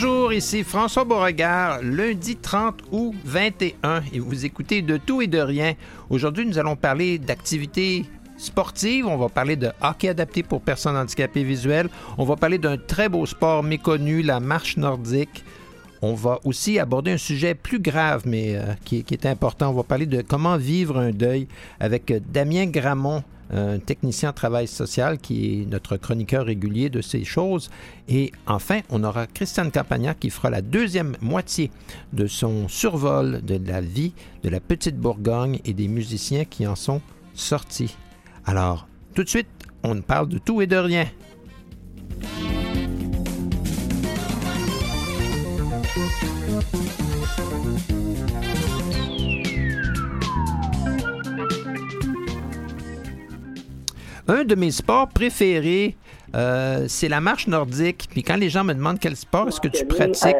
Bonjour, ici François Beauregard, lundi 30 août 21 et vous écoutez de tout et de rien. Aujourd'hui, nous allons parler d'activités sportives, on va parler de hockey adapté pour personnes handicapées visuelles, on va parler d'un très beau sport méconnu, la marche nordique. On va aussi aborder un sujet plus grave, mais euh, qui, qui, est important. On va parler de comment vivre un deuil avec Damien Gramont, un technicien en travail social qui est notre chroniqueur régulier de ces choses. Et enfin, on aura Christiane Campagnac qui fera la deuxième moitié de son survol de la vie de la petite Bourgogne et des musiciens qui en sont sortis. Alors, tout de suite, on parle de tout et de rien. Un de mes sports préférés, euh, c'est la marche nordique. Puis quand les gens me demandent quel sport est-ce que tu pratiques.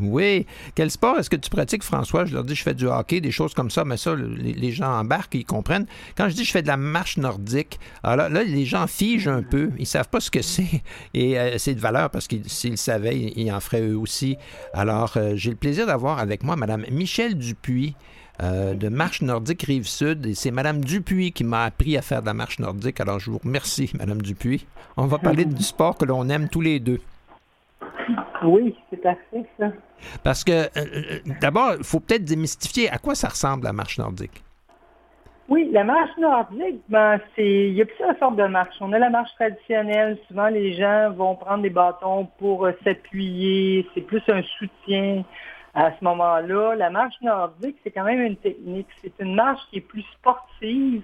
Oui. Quel sport est-ce que tu pratiques, François? Je leur dis je fais du hockey, des choses comme ça, mais ça, les, les gens embarquent, ils comprennent. Quand je dis je fais de la marche nordique, alors là, les gens figent un peu. Ils savent pas ce que c'est. Et euh, c'est de valeur parce qu'ils s'ils savaient, ils en feraient eux aussi. Alors, euh, j'ai le plaisir d'avoir avec moi Mme Michel Dupuis. Euh, de marche nordique Rive-Sud. Et c'est Mme Dupuis qui m'a appris à faire de la marche nordique. Alors, je vous remercie, Mme Dupuis. On va parler du sport que l'on aime tous les deux. Oui, c'est assez ça. Parce que, euh, d'abord, il faut peut-être démystifier à quoi ça ressemble la marche nordique. Oui, la marche nordique, ben, c'est, il y a plusieurs sortes de marches. On a la marche traditionnelle. Souvent, les gens vont prendre des bâtons pour euh, s'appuyer. C'est plus un soutien à ce moment-là. La marche nordique, c'est quand même une technique. C'est une marche qui est plus sportive,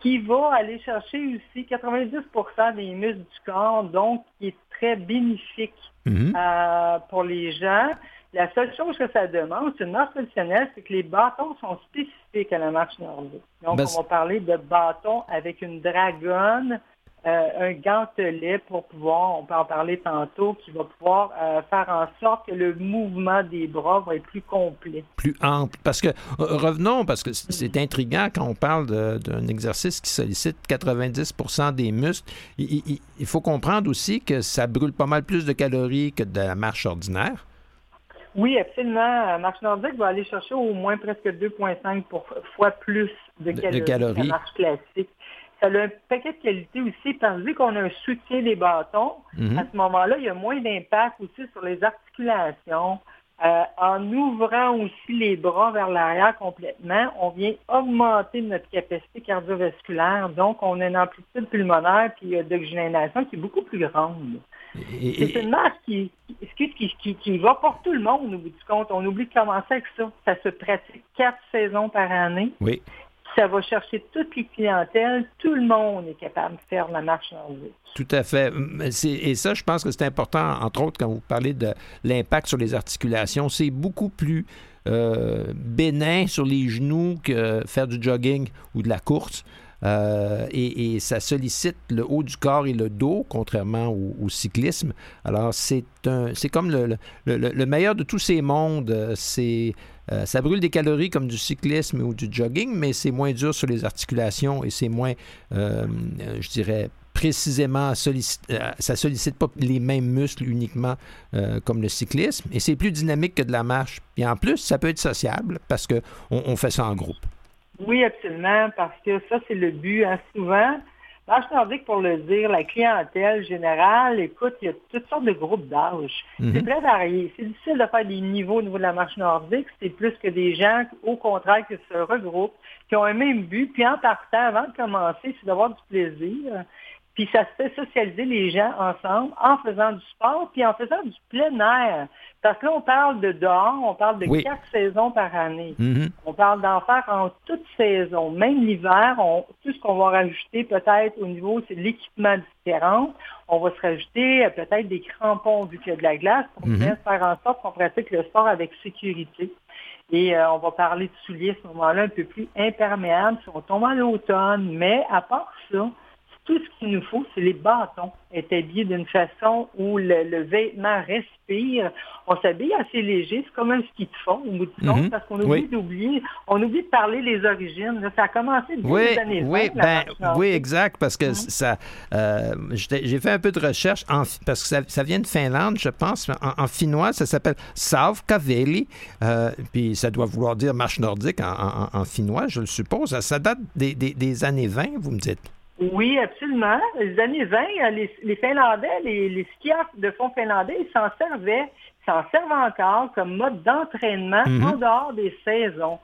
qui va aller chercher aussi 90% des muscles du corps, donc qui est très bénéfique Mhm. euh, pour les gens. La seule chose que ça demande, c'est une marche traditionnelle, c'est que les bâtons sont spécifiques à la marche nordique. Donc, Ben, on va parler de bâtons avec une dragonne, euh, un gantelet pour pouvoir, on peut en parler tantôt, qui va pouvoir euh, faire en sorte que le mouvement des bras va être plus complet. Plus ample. Parce que, euh, revenons, parce que c- c'est intriguant quand on parle d'un exercice qui sollicite 90% des muscles. Il, il- il faut comprendre aussi que ça brûle pas mal plus de calories que de la marche ordinaire. Oui, absolument. La marche nordique va aller chercher au moins presque 2,5 pour- fois plus de De- de calories, calories. que la marche classique. Ça a un paquet de qualités aussi, parce que vu qu'on a un soutien des bâtons, Mhm. à ce moment-là, il y a moins d'impact aussi sur les articulations. Euh, en ouvrant aussi les bras vers l'arrière complètement, on vient augmenter notre capacité cardiovasculaire. Donc, on a une amplitude pulmonaire puis d'oxygénation qui est beaucoup plus grande. C'est une qui, qui, qui, qui va pour tout le monde au bout du compte. On oublie de commencer avec ça. Ça se pratique quatre saisons par année. oui. Ça va chercher toutes les clientèles. Tout le monde est capable de faire la marche nordique. Tout à fait. Et ça, je pense que c'est important, entre autres, quand vous parlez de l'impact sur les articulations. C'est beaucoup plus euh, bénin sur les genoux que faire du jogging ou de la course. Euh, et, ça sollicite le haut du corps et le dos, contrairement au, cyclisme. Alors, c'est comme le, le- le- le meilleur de tous ces mondes. Euh, C'est, euh, ça brûle des calories comme du cyclisme ou du jogging, mais c'est moins dur sur les articulations et c'est moins, je dirais, précisément, sollicite, euh, ça sollicite pas les mêmes muscles uniquement comme le cyclisme, et c'est plus dynamique que de la marche. Et en plus, ça peut être sociable parce qu'on on fait ça en groupe. Oui, absolument, parce que ça, c'est le but. Hein. Souvent, marche nordique, pour le dire, la clientèle générale, écoute, il y a toutes sortes de groupes d'âge. Mhm. C'est très varié. C'est difficile de faire des niveaux au niveau de la marche nordique. C'est plus que des gens, au contraire, qui se regroupent, qui ont un même but. Puis en partant, avant de commencer, c'est d'avoir du plaisir. Puis ça se fait socialiser les gens ensemble en faisant du sport, puis en faisant du plein air. Parce que là, on parle de dehors, on parle de Oui. quatre saisons par année. Mhm. On parle d'en faire en toute saison. Même l'hiver, on- tout ce qu'on va rajouter peut-être au niveau, c'est l'équipement différent. On va se rajouter euh, peut-être des crampons vu qu'il y a de la glace pour Mhm. bien faire en sorte qu'on pratique le sport avec sécurité. Et euh, on va parler de souliers à ce moment-là un peu plus imperméables si on tombe à l'automne. Mais à part ça, tout ce qu'il nous faut, c'est les bâtons établis d'une façon où le, vêtement respire. On s'habille assez léger, c'est comme un ski de fond au bout du compte, mhm. parce qu'on oublie d'oublier, on oublie de parler les origines. ça a commencé depuis oui, les années oui, ben, oui, exact, parce que mhm. ça, euh, j'ai fait un peu de recherche en, parce que ça, vient de Finlande, je pense. En, finnois, ça s'appelle Savkaveli, euh, puis ça doit vouloir dire marche nordique en, finnois, je le suppose. Ça, date des, des années 20, vous me dites? Oui, absolument. Les années 20, euh, les, Finlandais, les, skieurs de fond finlandais, ils s'en servaient, s'en servent encore comme mode d'entraînement mhm. en dehors des saisons.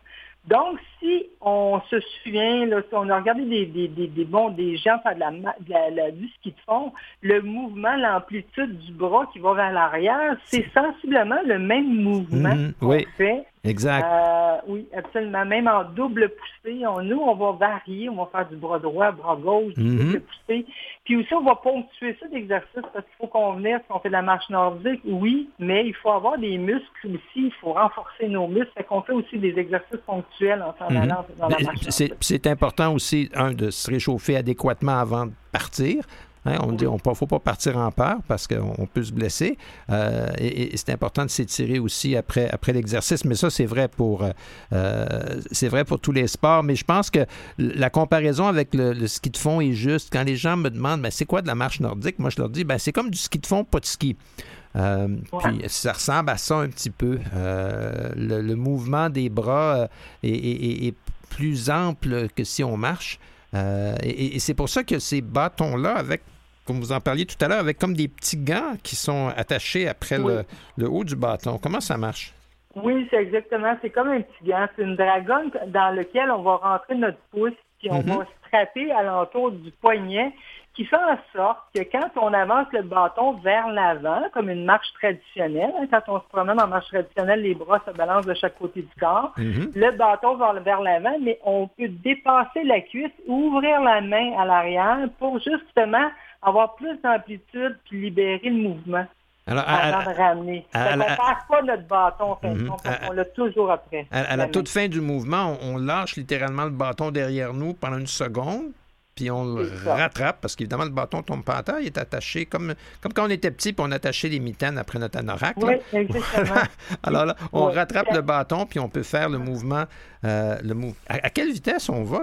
Donc, si on se souvient, là, si on a regardé des, des, des, bons, des gens faire de la, de la, du ski de fond, le mouvement, l'amplitude du bras qui va vers l'arrière, c'est sensiblement le même mouvement mhm. qu'on fait Exact. Euh, oui, absolument. Même en double poussée, nous, on va varier, on va faire du bras droit, bras gauche, du mhm. double poussée. Puis aussi, on va ponctuer ça d'exercice parce qu'il faut convenir qu'on fait de la marche nordique, oui, mais il faut avoir des muscles aussi, il faut renforcer nos muscles. Fait qu'on fait aussi des exercices ponctuels en s'en mhm. dans la marche C'est important aussi, un, de se réchauffer adéquatement avant de partir. Hein, on dit on ne faut pas partir en peur parce qu'on peut se blesser. Euh, et, c'est important de s'étirer aussi après, après l'exercice. Mais ça, c'est vrai pour euh, c'est vrai pour tous les sports. Mais je pense que la comparaison avec le, ski de fond est juste. Quand les gens me demandent mais c'est quoi de la marche nordique, moi je leur dis ben, c'est comme du ski de fond, pas de ski. Euh, puis ça ressemble à ça un petit peu. Le, mouvement des bras est, plus ample que si on marche. et c'est pour ça que ces bâtons-là, avec comme vous en parliez tout à l'heure, avec comme des petits gants qui sont attachés après le, haut du bâton. Comment ça marche? Oui, c'est exactement. C'est comme un petit gant. C'est une dragonne dans lequel on va rentrer notre pouce, puis on mm-hmm. va strapper à l'entour du poignet, qui fait en sorte que quand on avance le bâton vers l'avant, comme une marche traditionnelle, hein, quand on se promène en marche traditionnelle, les bras se balancent de chaque côté du corps, mm-hmm. le bâton va vers l'avant, mais on peut dépasser la cuisse, ouvrir la main à l'arrière pour justement avoir plus d'amplitude puis libérer le mouvement. Alors, avant de ramener. Ça ne perd pas notre bâton, en mhm. on l'a toujours après. à la toute fin du mouvement, on lâche littéralement le bâton derrière nous pendant une seconde, puis on le rattrape, parce qu'évidemment, le bâton tombe pas à terre, il est attaché comme, comme quand on était petit, puis on attachait les mitaines après notre anorak. Oui, exactement. Alors là, on rattrape le bâton, puis on peut faire le mouvement. Euh, le à, quelle vitesse on va?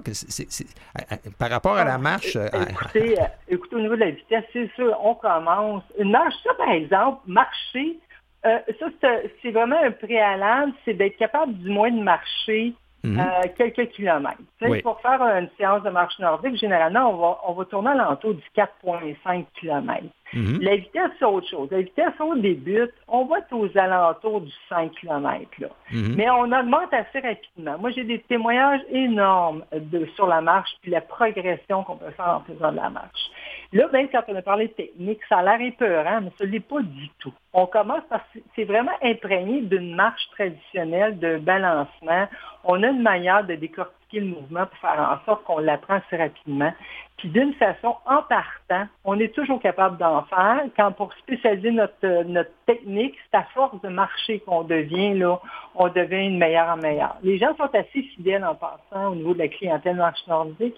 Par rapport à la ah, marche? Euh, écoutez, euh, écoutez, au niveau de la vitesse, c'est sûr, on commence. Une marche, ça, par exemple, marcher, ça, c'est vraiment un préalable, c'est d'être capable du moins de marcher Mhm. Euh, quelques kilomètres. Pour faire une séance de marche nordique, généralement, on va, on va tourner à l'entour du 4,5 km. Mhm. La vitesse, c'est autre chose. La vitesse, on débute, on va être aux alentours du 5 km. Là. Mhm. Mais on augmente assez rapidement. Moi, j'ai des témoignages énormes de, sur la marche, puis la progression qu'on peut faire en faisant de la marche. Là, même quand on a parlé technique, ça a l'air épeurant, mais ce n'est pas du tout. On commence parce que c'est vraiment imprégné d'une marche traditionnelle de balancement. On a une manière de décortiquer le mouvement pour faire en sorte qu'on l'apprend assez rapidement. Puis d'une façon, en partant, on est toujours capable d'en faire. Quand pour spécialiser notre, notre technique, c'est à force de marcher qu'on devient, là, on devient une meilleure en meilleure. Les gens sont assez fidèles en passant au niveau de la clientèle nordique.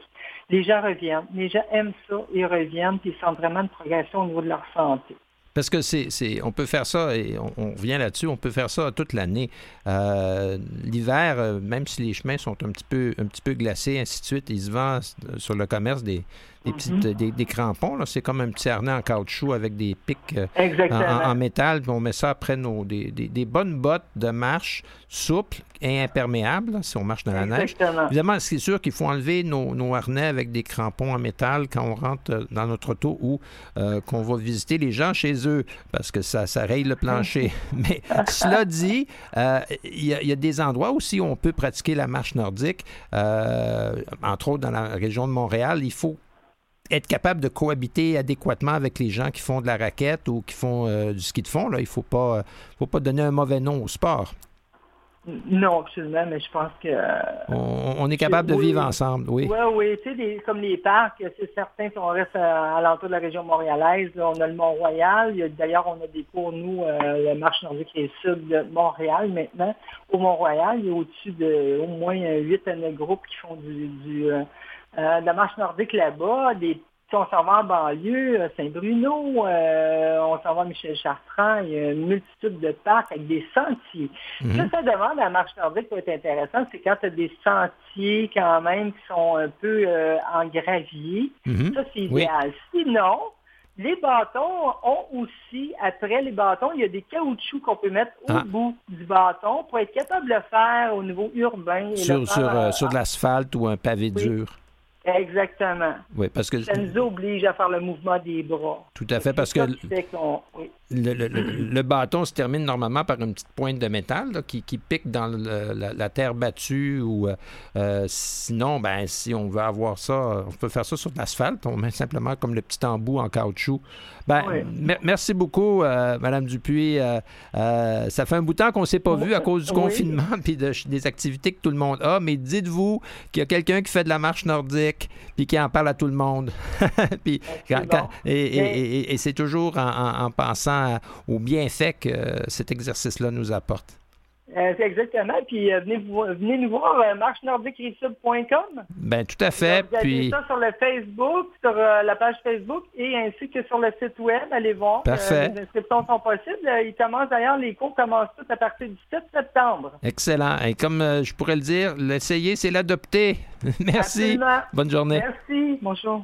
Les gens reviennent. Les gens aiment ça, ils reviennent, puis ils sentent vraiment une progression au niveau de leur santé. Parce que c'est, on peut faire ça, et on, revient là-dessus, on peut faire ça toute l'année. Euh, l'hiver, euh, même si les chemins sont un petit peu, un petit peu glacés, ainsi de suite, ils se vendent sur le commerce des, des, petites, mhm. des, crampons. C'est comme un petit harnais en caoutchouc avec des pics euh, en, métal. Puis on met ça après nos, des, bonnes bottes de marche souples et imperméables, si on marche dans la neige. Évidemment, c'est sûr qu'il faut enlever nos, harnais avec des crampons en métal quand on rentre euh, dans notre auto ou euh, qu'on va visiter les gens chez eux, parce que ça, ça raye le plancher. Mais cela dit, il y, y, a des endroits aussi où on peut pratiquer la marche nordique, entre autres dans la région de Montréal. Il faut être capable de cohabiter adéquatement avec les gens qui font de la raquette ou qui font euh, du ski de fond. Là. Il ne faut pas, faut pas donner un mauvais nom au sport. Non, absolument, mais je pense que... on, est capable de vivre ensemble, oui. Oui, oui. Tu sais, comme les parcs, c'est certain qu'on reste à, l'entour de la région montréalaise. on a le Mont-Royal. D'ailleurs, on a des cours, nous, euh, la marche nordique est sud de Montréal maintenant. Au Mont-Royal, il y a au-dessus de au moins 8 à 9 groupes qui font du, du euh, euh, de la marche nordique là-bas, des Si on s'en va en banlieue, euh, Saint-Bruno, euh, on s'en va à Michel-Chartrand, il y a une multitude de parcs avec des sentiers. Mhm. Ça, ça demande à la marche nordique pour être intéressant, c'est quand tu as des sentiers quand même qui sont un peu euh, en gravier. Mhm. Ça, c'est Oui. idéal. Sinon, les bâtons ont aussi, après les bâtons, il y a des caoutchoucs qu'on peut mettre au Ah. bout du bâton pour être capable de le faire au niveau urbain. et Sur, faire, sur, euh, sur de l'asphalte ou un pavé Oui. dur. Exactement. Oui, parce que Ça nous oblige à faire le mouvement des bras. tout à fait, parce que oui. le, le- le- le bâton se termine normalement par une petite pointe de métal là, qui, qui pique dans la, la terre battue ou euh, euh, sinon, ben si on veut avoir ça, on peut faire ça sur de l'asphalte. On met simplement comme le petit embout en caoutchouc. Ben, Oui. mer- merci beaucoup, euh, Madame Dupuis. Euh, ça fait un bout de temps qu'on ne s'est pas vu à cause du confinement puis de- des activités que tout le monde a. Mais dites-vous qu'il y a quelqu'un qui fait de la marche nordique puis qui en parle à tout le monde. puis quand- C'est quand- bon. et, et- Mais- et- et c'est toujours en, en- en pensant aux bienfaits que euh, cet exercice-là nous apporte. Euh, c'est exactement. Puis euh, venez, vous- venez nous voir à marchenordiquerisub.com. Ben tout à fait. Vous Puis ça sur le Facebook, sur euh, la page Facebook et ainsi que sur le site web. Allez voir. Parfait. Euh, les inscriptions sont possibles. Euh, Ils commencent d'ailleurs, les cours commencent tous à partir du 7 septembre. excellent. Et comme euh, je pourrais le dire, l'essayer, c'est l'adopter. Merci. Absolument. Bonne journée. Merci. Bonjour.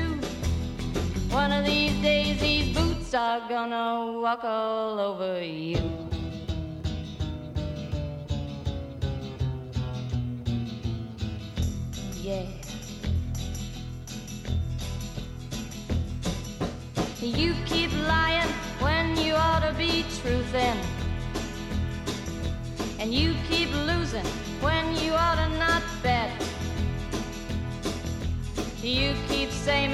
Of these days, these boots are gonna walk all over you. Yeah. You keep lying when you ought to be truthing. And you keep losing when you ought to not bet. You keep saying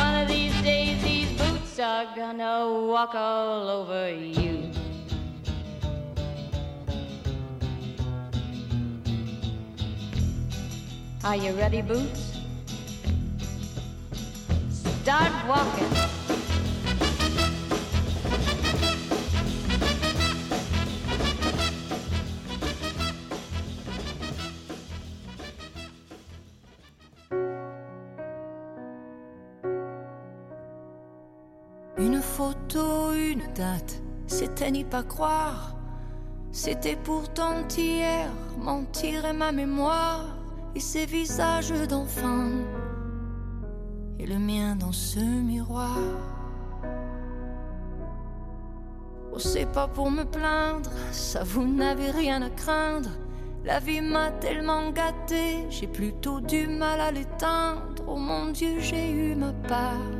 One of these days, these boots are gonna walk all over you. Are you ready, Boots? Start walking. C'était n'y pas croire. C'était pourtant hier, mentir est ma mémoire. Et ces visages d'enfants, et le mien dans ce miroir. Oh, c'est pas pour me plaindre, ça vous n'avez rien à craindre. La vie m'a tellement gâté, j'ai plutôt du mal à l'éteindre. Oh mon Dieu, j'ai eu ma part et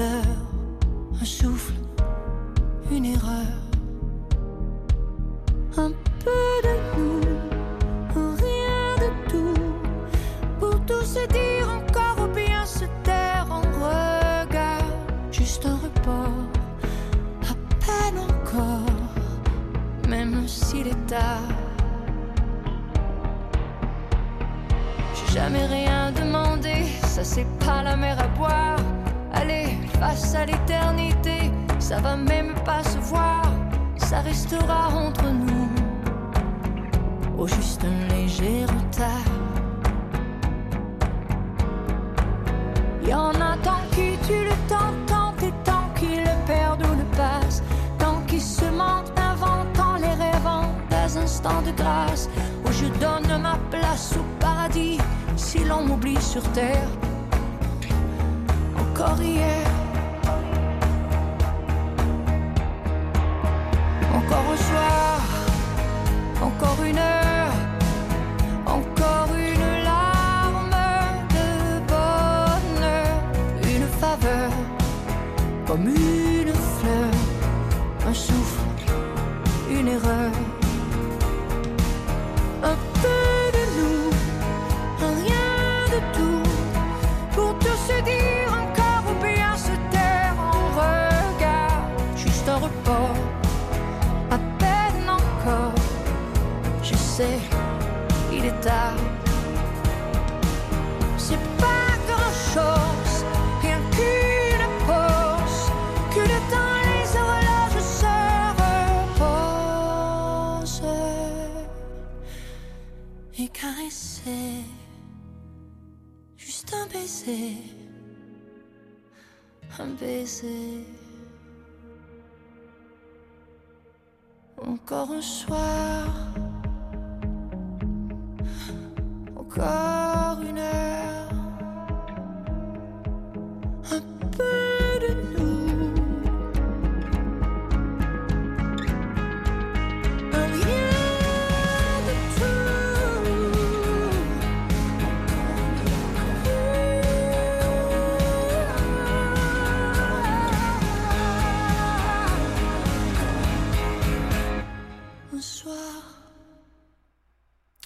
un souffle, une erreur. Un peu de nous, rien de tout, pour tout se dire encore ou bien se taire en regard, juste un report, à peine encore, même s'il est tard. J'ai jamais rien demandé, ça c'est pas la mer à boire. Face à l'éternité, ça va même pas se voir, ça restera entre nous. Au juste un léger retard. Y en a tant qui tuent le temps, tant et tant qui le perdent ou le passent, tant qui se mentent, inventant les rêvant des instants de grâce où je donne ma place au paradis si l'on m'oublie sur terre. Encore hier. Comme une fleur, un souffle, une erreur. Encore un soir, encore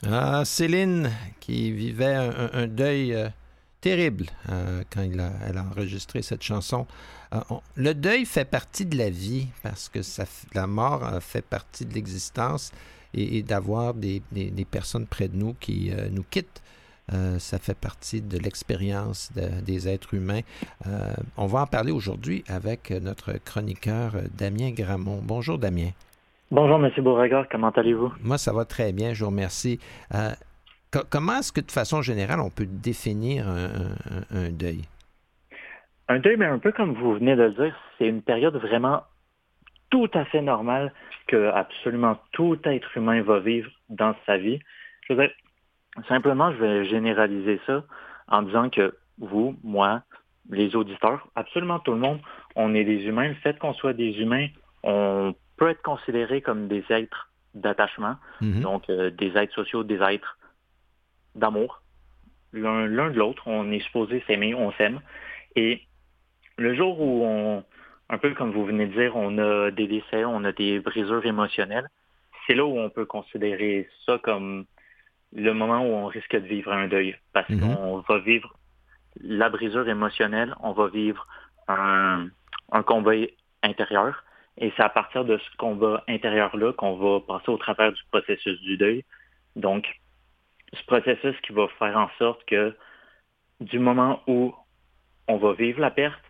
Ah, Céline, qui vivait un, deuil euh, terrible euh, quand elle a enregistré cette chanson. Euh, le deuil fait partie de la vie parce que la mort fait partie de l'existence et, d'avoir des, personnes près de nous qui nous quittent. ça fait partie de l'expérience de- des êtres humains. On va en parler aujourd'hui avec notre chroniqueur Damien Gramont. Bonjour Damien. Bonjour, Monsieur Beauregard, comment allez-vous? Moi, ça va très bien, je vous remercie. Euh, co- comment est-ce que, de façon générale, on peut définir un, un- un deuil? Un deuil, mais un peu comme vous venez de le dire, c'est une période vraiment tout à fait normale que absolument tout être humain va vivre dans sa vie. Je veux dire, simplement, je vais généraliser ça en disant que vous, moi, les auditeurs, absolument tout le monde, on est des humains. Le fait qu'on soit des humains, on peut être considéré comme des êtres d'attachement. Mhm. Donc, euh, des êtres sociaux, des êtres d'amour. L'un de l'autre, on est supposé s'aimer, on s'aime. Et le jour où on, un peu comme vous venez de dire, on a des décès, on a des brisures émotionnelles, c'est là où on peut considérer ça comme le moment où on risque de vivre un deuil. Parce Mhm. qu'on va vivre la brisure émotionnelle, on va vivre un, un combat intérieur. Et c'est à partir de ce combat intérieur-là qu'on va passer au travers du processus du deuil. Donc, ce processus qui va faire en sorte que du moment où on va vivre la perte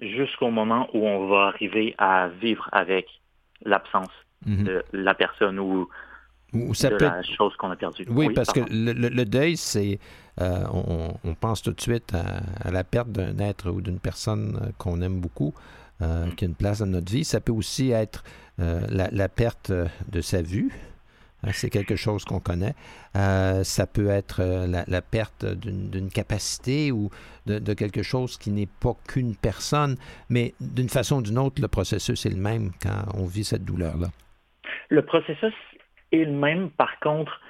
jusqu'au moment où on va arriver à vivre avec l'absence Mhm. de la personne ou Ou ça de peut la chose qu'on a perdue. Oui, parce pardon. que le, deuil, c'est. euh, on, on pense tout de suite à, à la perte d'un être ou d'une personne euh, qu'on aime beaucoup, euh, qui a une place dans notre vie. Ça peut aussi être euh, la, la perte euh, de sa vue. Euh, c'est quelque chose qu'on connaît. Euh, ça peut être la, la perte d'une capacité ou de, de quelque chose qui n'est pas qu'une personne, mais d'une façon ou d'une autre, le processus est le même quand on vit cette douleur-là. Le processus est le même, par contre,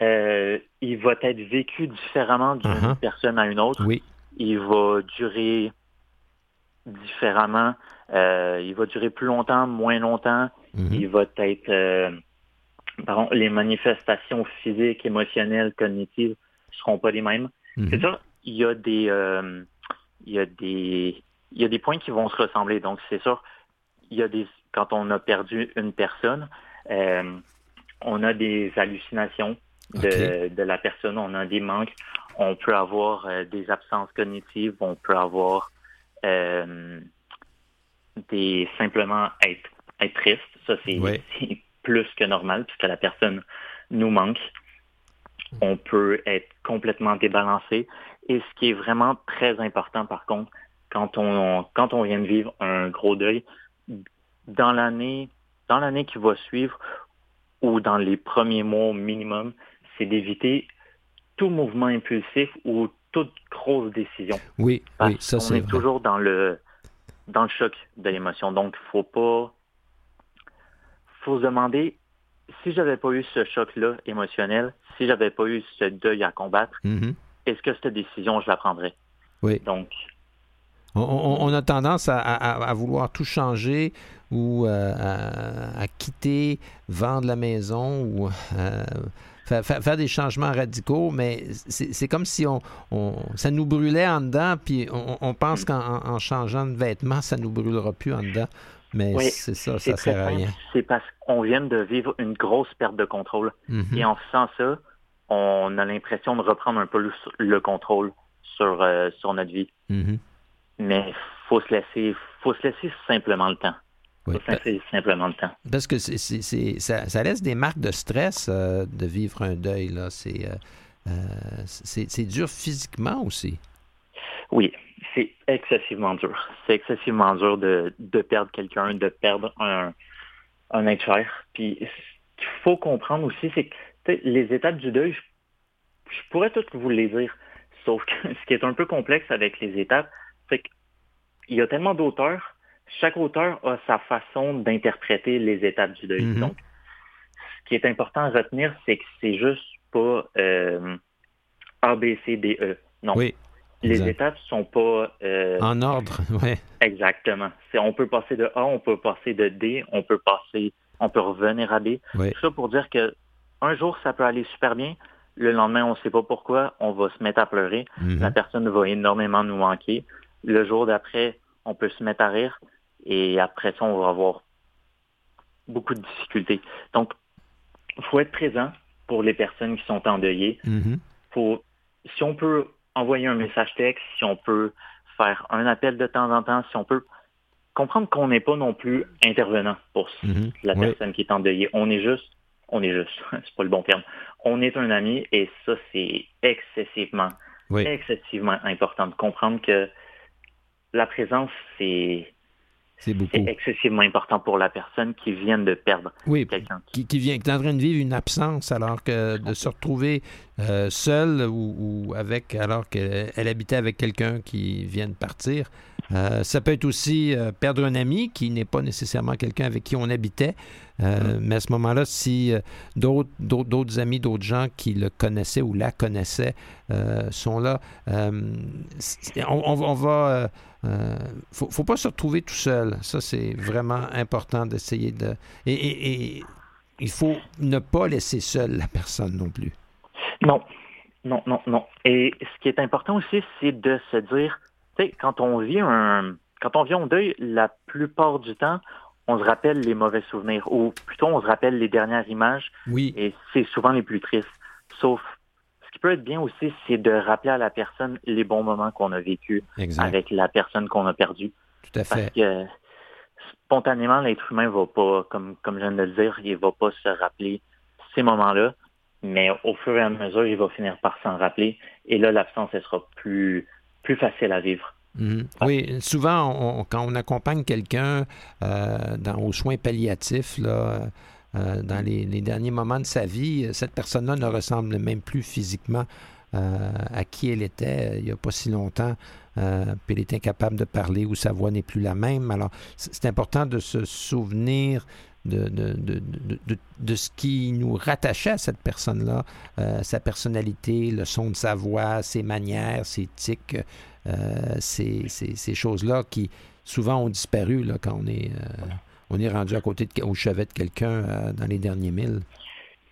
euh, il va être vécu différemment d'une Uh-huh. personne à une autre. Oui. Il va durer différemment. Euh, il va durer plus longtemps, moins longtemps. Mhm. Il va être... euh, pardon, les manifestations physiques, émotionnelles, cognitives ne seront pas les mêmes. Mhm. C'est sûr, il y a des... euh, il y a des... Il y a des points qui vont se ressembler. Donc, c'est sûr, il y a des... Quand on a perdu une personne, euh, on a des hallucinations de, de la personne, on a des manques, on peut avoir euh, des absences cognitives, on peut avoir des simplement être, être triste. Ça, c'est plus que normal puisque la personne nous manque. On peut être complètement débalancé. Et ce qui est vraiment très important, par contre, quand on, quand on vient de vivre un gros deuil, dans l'année, dans l'année qui va suivre ou dans les premiers mois au minimum, c'est d'éviter tout mouvement impulsif ou toute grosse décision. Oui, Parce oui, ça c'est est vrai. toujours dans le dans le choc de l'émotion. Donc, faut pas faut se demander si j'avais pas eu ce choc-là émotionnel, si j'avais pas eu ce deuil à combattre, Mhm. est-ce que cette décision, je la prendrais? Oui. Donc, On, on- on a tendance à, à- à vouloir tout changer ou euh, à, à quitter, vendre la maison ou euh, faire, des changements radicaux, mais c'est comme si on, on- ça nous brûlait en dedans, puis on, on pense qu'en en- en changeant de vêtements, ça nous brûlera plus en dedans. Mais Oui, c'est ça, ça sert à rien. C'est parce qu'on vient de vivre une grosse perte de contrôle. Mhm. Et en faisant ça, on a l'impression de reprendre un peu le, le contrôle sur, euh, sur notre vie. Mhm. Mais faut se laisser, faut se laisser simplement le temps. Oui. Se laisser simplement le temps. Parce que c'est, c'est- c'est- ça, ça laisse des marques de stress euh, de vivre un deuil. Là. C'est, euh, euh, c'est, c'est dur physiquement aussi. Oui, c'est excessivement dur. C'est excessivement dur de, de perdre quelqu'un, de perdre un, un être cher. Puis ce qu'il faut comprendre aussi, c'est que les étapes du deuil, je, je pourrais toutes vous les dire. Sauf que ce qui est un peu complexe avec les étapes, c'est qu'il y a tellement d'auteurs. Chaque auteur a sa façon d'interpréter les étapes du deuil. Mhm. Donc, ce qui est important à retenir, c'est que c'est juste pas euh, A, B, C, D, E. Non. Oui, Les exact. étapes sont pas euh, en ordre. Ouais. exactement. On peut passer de A, on peut passer de D, on peut passer, on peut revenir à B. Oui. Tout ça pour dire que un jour ça peut aller super bien, le lendemain on sait pas pourquoi, on va se mettre à pleurer, Mhm. la personne va énormément nous manquer. Le jour d'après, on peut se mettre à rire et après ça on va avoir beaucoup de difficultés. Donc, faut être présent pour les personnes qui sont endeuillées Mhm. faut, si on peut envoyer un message texte, si on peut faire un appel de temps en temps, si on peut comprendre qu'on n'est pas non plus intervenant pour Mhm. la personne qui est endeuillée. On est juste, on est juste, c'est pas le bon terme. On est un ami et ça, c'est excessivement, excessivement important de comprendre que la présence, c'est C'est beaucoup. excessivement important pour la personne qui vient de perdre Oui, quelqu'un. qui, qui vient, qui est en train de vivre une absence alors que de se retrouver euh, seule ou, ou avec alors qu'elle elle habitait avec quelqu'un qui vient de partir. Euh, ça peut être aussi euh, perdre un ami qui n'est pas nécessairement quelqu'un avec qui on habitait. Euh, Mais à ce moment-là, si d'autres, d'autres, amis, d'autres gens qui le connaissaient ou la connaissaient sont là, on va... euh, faut, faut pas se retrouver tout seul. Ça, c'est vraiment important d'essayer de. Et, et- et il faut ne pas laisser seule la personne non plus. Non, non, non, non. Et ce qui est important aussi, c'est de se dire, tu sais, quand on vit un, quand on vit un deuil, la plupart du temps, on se rappelle les mauvais souvenirs, ou plutôt on se rappelle les dernières images, Oui, et c'est souvent les plus tristes. Sauf, peut être bien aussi, c'est de rappeler à la personne les bons moments qu'on a vécus exact. avec la personne qu'on a perdue. Tout à Parce fait. que spontanément, l'être humain va pas, comme, comme je viens de le dire, il va pas se rappeler ces moments-là, mais au fur et à mesure, il va finir par s'en rappeler. Et là, l'absence, elle sera plus, plus facile à vivre. Mhm. Oui, souvent, on- quand on accompagne quelqu'un euh, dans, aux soins palliatifs, là, euh, dans les, derniers moments de sa vie, cette personne-là ne ressemble même plus physiquement euh, à qui elle était euh, il n'y a pas si longtemps. Euh, puis elle est incapable de parler ou sa voix n'est plus la même. Alors, c'est important de se souvenir de, de, de, de- ce qui nous rattachait à cette personne-là, euh, sa personnalité, le son de sa voix, ses manières, ses tics, euh, ces, ces- ces choses-là qui souvent ont disparu là, quand on est, euh, on est rendu à côté de, au chevet de quelqu'un euh, dans les derniers milles.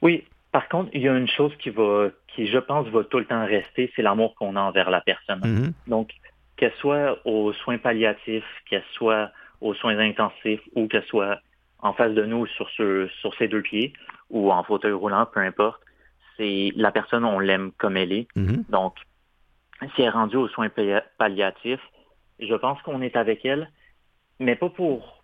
Oui, par contre, il y a une chose qui va, qui je pense va tout le temps rester, c'est l'amour qu'on a envers la personne. Mhm. Donc, qu'elle soit aux soins palliatifs, qu'elle soit aux soins intensifs ou qu'elle soit en face de nous sur, ce- sur ses deux pieds ou en fauteuil roulant, peu importe, c'est la personne, on l'aime comme elle est. Mhm. Donc, si elle est rendue aux soins pallia- palliatifs, je pense qu'on est avec elle, mais pas pour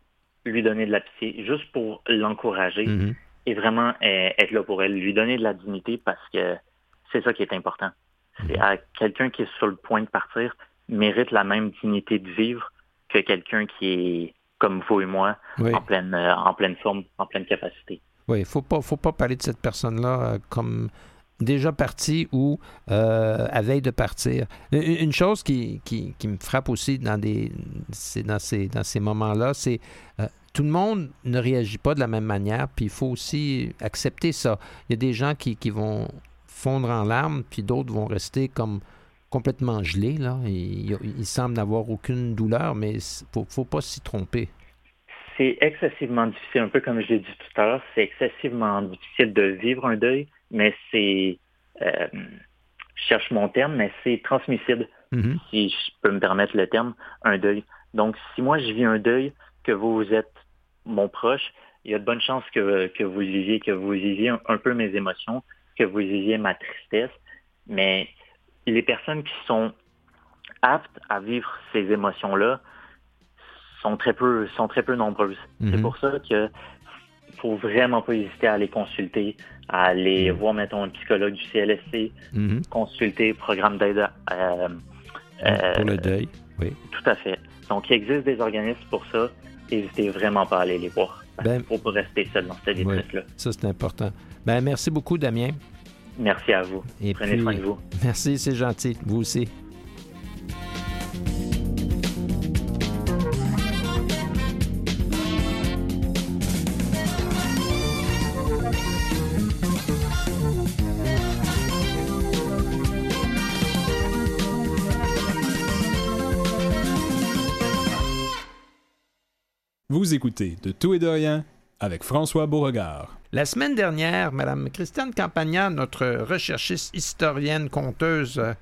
lui donner de la pitié, juste pour l'encourager Mhm. et vraiment euh, être là pour elle, lui donner de la dignité parce que c'est ça qui est important. À quelqu'un qui est sur le point de partir mérite la même dignité de vivre que quelqu'un qui est comme vous et moi, Oui. en pleine euh, en pleine forme, en pleine capacité. Oui, il ne faut pas, faut pas parler de cette personne-là euh, comme déjà partie ou euh, à veille de partir. Une, chose qui, qui, me frappe aussi dans, des, dans ces, dans ces moments-là, c'est euh, tout le monde ne réagit pas de la même manière, puis il faut aussi accepter ça. Il y a des gens qui, vont fondre en larmes, puis d'autres vont rester comme complètement gelés. Là. Ils, semblent n'avoir aucune douleur, mais il ne faut pas s'y tromper. C'est excessivement difficile, un peu comme je l'ai dit tout à l'heure, c'est excessivement difficile de vivre un deuil, mais c'est, euh, je cherche mon terme, mais c'est transmissible, Mhm. si je peux me permettre le terme, un deuil. Donc, si moi je vis un deuil, que vous, vous êtes mon proche, il y a de bonnes chances que, que vous viviez, que vous viviez un, un peu mes émotions, que vous viviez ma tristesse, mais les personnes qui sont aptes à vivre ces émotions-là sont très peu, sont très peu nombreuses. C'est Mhm. pour ça que faut vraiment pas hésiter à aller consulter, à aller voir, mettons, un psychologue du CLSC, Mhm. consulter programme d'aide euh, euh, Pour le deuil, oui. tout à fait. Donc, il existe des organismes pour ça. N'hésitez vraiment pas à aller les voir. Ben- pour pas rester seul dans cette Oui. détresse-là. Ça, c'est important. Ben, merci beaucoup, Damien. Merci à vous. Et Prenez puis- soin de vous. Merci, c'est gentil. Vous aussi. Vous écoutez De tout et de rien avec François Beauregard. La semaine dernière, Mme Christiane Campagna, notre recherchiste historienne, conteuse euh,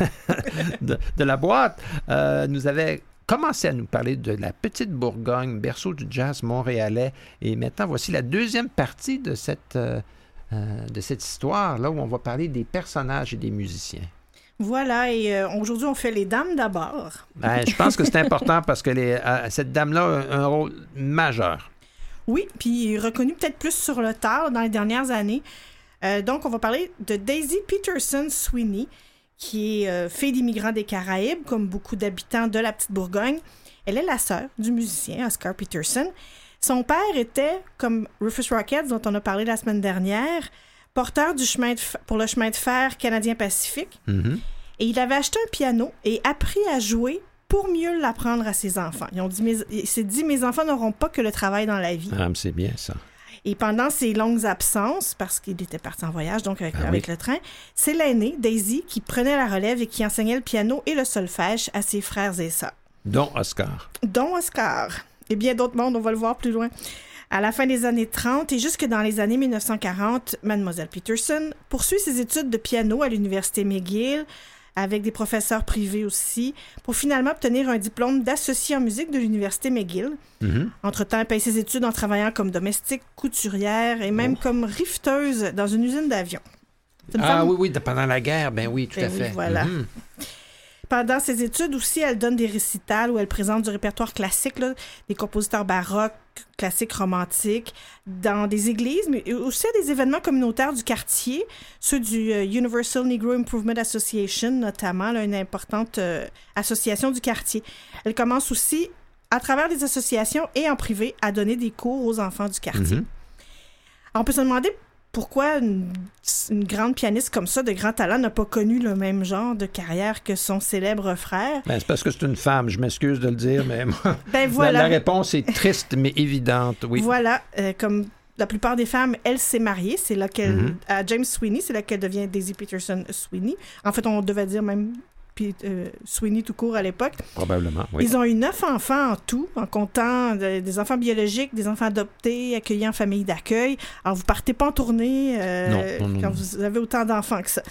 de, la boîte, euh, nous avait commencé à nous parler de la petite Bourgogne, berceau du jazz montréalais. Et maintenant, voici la deuxième partie de cette, euh, de cette histoire, là où on va parler des personnages et des musiciens. Voilà, et euh, aujourd'hui, on fait les dames d'abord. Ben, je pense que c'est important parce que les- euh, cette dame-là a un rôle majeur. Oui, puis reconnu peut-être plus sur le tard dans les dernières années. Euh, donc, on va parler de Daisy Peterson Sweeney, qui est euh, fille d'immigrants des Caraïbes, comme beaucoup d'habitants de la petite Bourgogne. Elle est la sœur du musicien Oscar Peterson. Son père était, comme Rufus Rockets, dont on a parlé la semaine dernière, porteur du chemin de pour le chemin de fer canadien-pacifique. Mhm. Et il avait acheté un piano et appris à jouer pour mieux l'apprendre à ses enfants. Ils ont dit, mes- il s'est dit, mes enfants n'auront pas que le travail dans la vie. Ah, c'est bien ça. Et pendant ses longues absences, parce qu'il était parti en voyage, donc avec, Ah avec oui. le train, c'est l'aîné, Daisy, qui prenait la relève et qui enseignait le piano et le solfège à ses frères et sœurs, Dont Oscar. dont Oscar. Et bien d'autres mondes, on va le voir plus loin. À la fin des années 30 et jusque dans les années 1940, Mademoiselle Peterson poursuit ses études de piano à l'université McGill, avec des professeurs privés aussi, pour finalement obtenir un diplôme d'associé en musique de l'université McGill. Mhm. Entre-temps, elle paye ses études en travaillant comme domestique, couturière et même comme rifteuse dans une usine d'avions. Ah femme- oui, oui, pendant la guerre, ben oui, tout Ben à oui, fait. voilà. Mhm. Pendant ses études aussi, elle donne des récitals où elle présente du répertoire classique, là, des compositeurs baroques, classiques romantiques, dans des églises, mais aussi à des événements communautaires du quartier, ceux du euh, Universal Negro Improvement Association, notamment, là, une importante euh, association du quartier. Elle commence aussi, à travers des associations et en privé, à donner des cours aux enfants du quartier. Mhm. On peut se demander pourquoi une, une grande pianiste comme ça, de grand talent, n'a pas connu le même genre de carrière que son célèbre frère? Ben, c'est parce que c'est une femme, je m'excuse de le dire, mais moi, Ben voilà. la, réponse est triste mais évidente, oui. Voilà, euh, comme la plupart des femmes, elle s'est mariée. C'est là qu'elle, Mhm. à James Sweeney, c'est là qu'elle devient Daisy Peterson Sweeney. En fait, on devait dire même puis, euh, Sweeney tout court à l'époque. Probablement, oui. Ils ont eu neuf enfants en tout, en comptant de- des enfants biologiques, des enfants adoptés, accueillis en famille d'accueil. Alors, vous partez pas en tournée euh, Non, non, non, quand vous avez autant d'enfants que ça.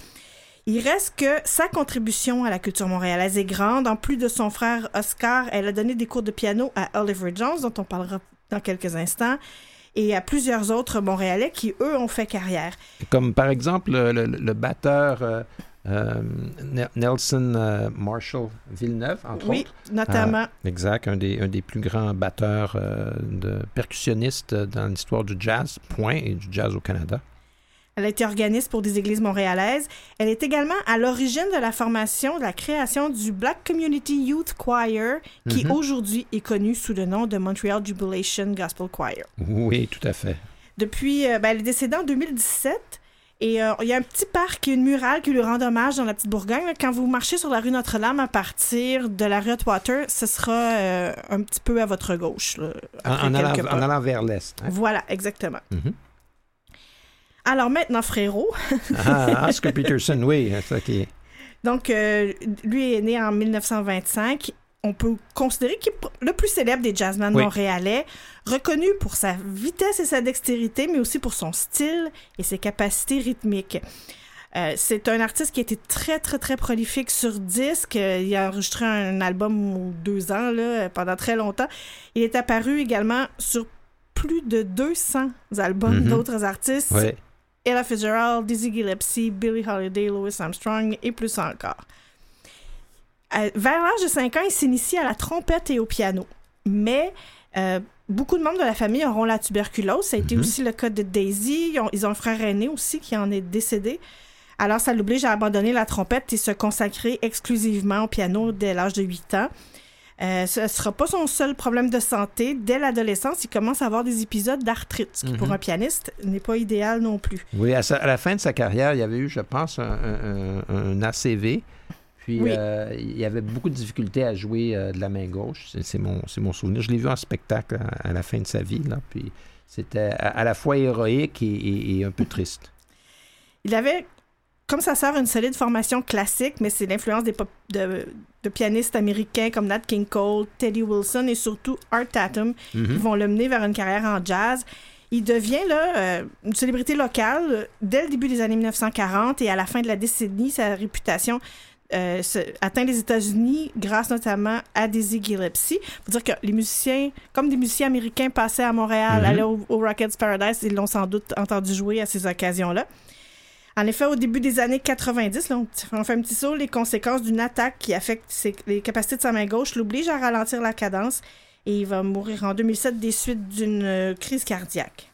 Il reste que sa contribution à la culture montréalaise est grande. En plus de son frère Oscar, elle a donné des cours de piano à Oliver Jones, dont on parlera dans quelques instants, et à plusieurs autres Montréalais qui, eux, ont fait carrière. Comme par exemple le, le- le batteur euh, euh, Ne- Nelson euh, Marshall Villeneuve, entre oui, autres. notamment. Exact, un des, un des plus grands batteurs euh, de percussionnistes dans l'histoire du jazz, point, et du jazz au Canada. Elle a été organiste pour des églises montréalaises. Elle est également à l'origine de la formation, de la création du Black Community Youth Choir, qui Mhm. aujourd'hui est connu sous le nom de Montreal Jubilation Gospel Choir. Oui, tout à fait. Depuis, euh, ben, elle est décédée en 2017. Et euh, il y a un petit parc et une murale qui lui rend hommage dans la petite Bourgogne. là. Quand vous marchez sur la rue Notre-Dame à partir de la rue Water, ce sera euh, un petit peu à votre gauche. là, En, allant, en allant vers l'est. hein? Voilà, exactement. Mhm. Alors maintenant, frérot, Ah, Oscar Peterson, oui, c'est ça qui est. Donc, euh, lui est né en 1925. On peut considérer qu'il est le plus célèbre des jazzmen Oui. montréalais, reconnu pour sa vitesse et sa dextérité, mais aussi pour son style et ses capacités rythmiques. Euh, c'est un artiste qui a été très, très, très prolifique sur disque. Il a enregistré un album ou deux ans là, pendant très longtemps. Il est apparu également sur plus de 200 albums Mhm. d'autres artistes. Ouais. Ella Fitzgerald, Dizzy Gillespie, Billie Holiday, Louis Armstrong et plus encore. Euh, vers l'âge de 5 ans, il s'initie à la trompette et au piano. Mais euh, beaucoup de membres de la famille auront la tuberculose. Ça a été Mhm. aussi le cas de Daisy. Ils ont, ils ont un frère aîné aussi qui en est décédé. Alors, ça l'oblige à abandonner la trompette et se consacrer exclusivement au piano dès l'âge de 8 ans. Euh, ce ne sera pas son seul problème de santé. Dès l'adolescence, il commence à avoir des épisodes d'arthrite, ce qui pour Mhm. un pianiste n'est pas idéal non plus. Oui, à, sa- à la fin de sa carrière, il y avait eu, je pense, un- un ACV. Puis Oui. euh, il y avait beaucoup de difficultés à jouer euh, de la main gauche. C'est, mon, c'est mon souvenir. Je l'ai vu en spectacle à, à la fin de sa vie. Là, puis c'était à, à la fois héroïque et, et- et un peu triste. Il avait, comme sa sœur, une solide formation classique, mais c'est l'influence des pop- de, de pianistes américains comme Nat King Cole, Teddy Wilson et surtout Art Tatum qui Mhm. vont le mener vers une carrière en jazz. Il devient là, euh, une célébrité locale dès le début des années 1940 et à la fin de la décennie, sa réputation euh, se- atteint les États-Unis grâce notamment à Dizzy Gillespie. Faut dire que les musiciens, comme des musiciens américains passaient à Montréal, Mhm. allaient au, au Rockets Paradise, ils l'ont sans doute entendu jouer à ces occasions-là. En effet, au début des années 90, là, on, on fait un petit saut, les conséquences d'une attaque qui affecte ses- les capacités de sa main gauche l'obligent à ralentir la cadence et il va mourir en 2007 des suites d'une euh, crise cardiaque.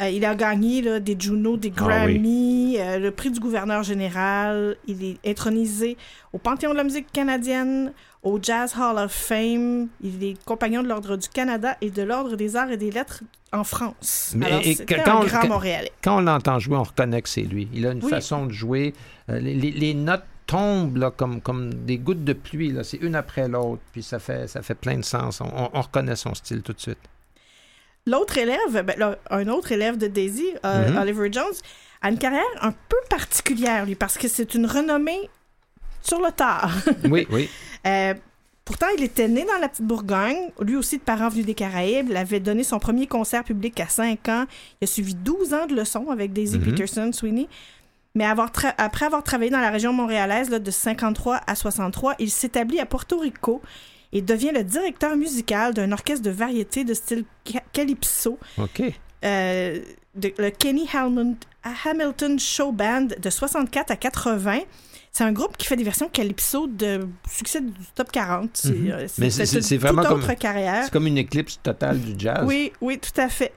Euh, il a gagné là, des Juno, des Ah oui. Grammy, euh, le prix du gouverneur général. Il est intronisé au Panthéon de la musique canadienne, au Jazz Hall of Fame. Il est compagnon de l'Ordre du Canada et de l'Ordre des arts et des lettres en France. Mais- Alors, et c'était quand- un grand quand- Montréalais. Quand on l'entend jouer, on reconnaît que c'est lui. Il a une Oui. façon de jouer. Euh, les, notes tombent là, comme, comme des gouttes de pluie. C'est une après l'autre. Puis ça fait, ça fait plein de sens. On, on- on reconnaît son style tout de suite. L'autre élève, ben, là, un autre élève de Daisy, euh, Mhm. Oliver Jones, a une carrière un peu particulière, lui, parce que c'est une renommée sur le tard. Oui, oui. Euh, pourtant, il était né dans la petite Bourgogne, lui aussi de parents venus des Caraïbes. Il avait donné son premier concert public à 5 ans. Il a suivi 12 ans de leçons avec Daisy Mhm. Peterson, Sweeney. Mais avoir après avoir travaillé dans la région montréalaise là, de 53 à 63, il s'établit à Porto Rico et devient le directeur musical d'un orchestre de variété de style ca- calypso, OK. euh, de- le Kenny Hamilton, Hamilton Show Band de 64 à 80. C'est un groupe qui fait des versions calypso de succès du top 40. C'est Mhm. euh, Mais c'est- vraiment comme- autre carrière. C'est comme une éclipse totale du jazz. Oui, oui, tout à fait.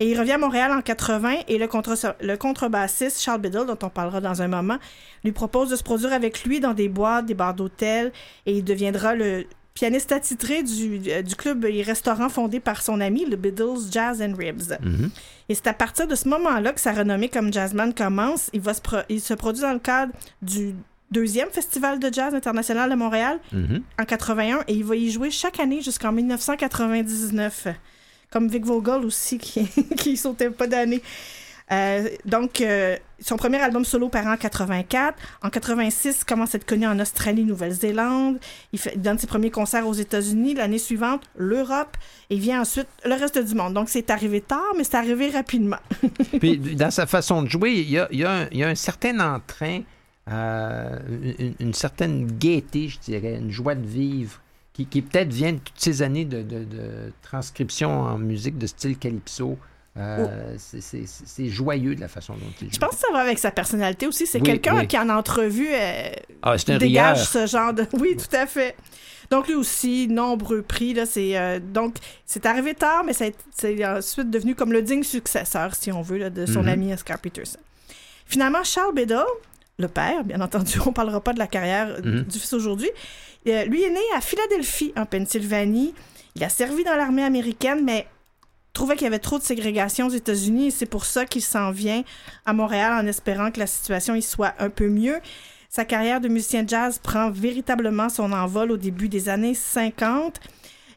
Et il revient à Montréal en 80 et le, contre le contrebassiste Charles Biddle, dont on parlera dans un moment, lui propose de se produire avec lui dans des boîtes, des bars d'hôtel et il deviendra le pianiste attitré du, euh, du club et restaurant fondé par son ami, le Beatles Jazz and Ribs. Mhm. Et c'est à partir de ce moment-là que sa renommée comme jazzman commence. Il, va se, pro- il se produit dans le cadre du deuxième festival de jazz international de Montréal Mhm. en 81 et il va y jouer chaque année jusqu'en 1999. Comme Vic Vogel aussi, qui, qui sautait pas d'année. Euh, donc, euh, son premier album solo paraît en 84. En 86, il commence à être connu en Australie, Nouvelle-Zélande. Il, donne ses premiers concerts aux États-Unis. L'année suivante, l'Europe. Et vient ensuite le reste du monde. Donc, c'est arrivé tard, mais c'est arrivé rapidement. Puis, dans sa façon de jouer, il y a, un, certain entrain, euh, une, certaine gaieté, je dirais, une joie de vivre, qui, peut-être vient de toutes ces années de transcription en musique de style calypso. Euh, c'est- joyeux de la façon dont il joue. Je pense que ça va avec sa personnalité aussi. C'est Oui, quelqu'un oui. qui, en entrevue, euh, Ah, dégage rieur. ce genre de. Oui, tout à fait. Donc, lui aussi, nombreux prix. Là, c'est, euh, donc, c'est arrivé tard, mais c'est ensuite devenu comme le digne successeur, si on veut, là, de son Mhm. ami Oscar Peterson. Finalement, Charles Biddle, le père, bien entendu, on parlera pas de la carrière Mhm. du fils aujourd'hui, euh, lui est né à Philadelphie, en Pennsylvanie. Il a servi dans l'armée américaine, mais trouvait qu'il y avait trop de ségrégation aux États-Unis et c'est pour ça qu'il s'en vient à Montréal en espérant que la situation y soit un peu mieux. Sa carrière de musicien de jazz prend véritablement son envol au début des années 50.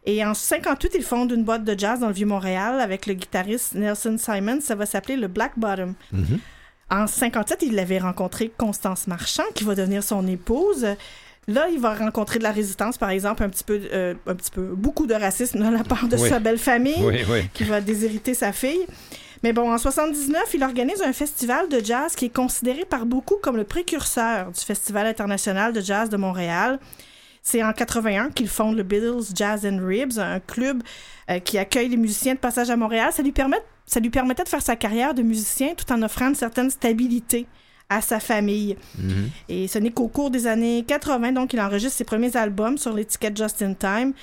Et en 58, il fonde une boîte de jazz dans le Vieux-Montréal avec le guitariste Nelson Simon. Ça va s'appeler le Black Bottom. Mhm. En 57, il avait rencontré Constance Marchand, qui va devenir son épouse. Là, il va rencontrer de la résistance, par exemple, un petit peu, euh, un petit peu, beaucoup de racisme de la part de Oui. sa belle famille Oui, oui. qui va déshériter sa fille. Mais bon, en 79, il organise un festival de jazz qui est considéré par beaucoup comme le précurseur du Festival international de jazz de Montréal. C'est en 81 qu'il fonde le Beatles Jazz and Ribs, un club euh, qui accueille les musiciens de passage à Montréal. Ça lui, permet, ça lui permettait de faire sa carrière de musicien tout en offrant une certaine stabilité à sa famille. Mhm. Et ce n'est qu'au cours des années 80, donc, il enregistre ses premiers albums sur l'étiquette Just in Time.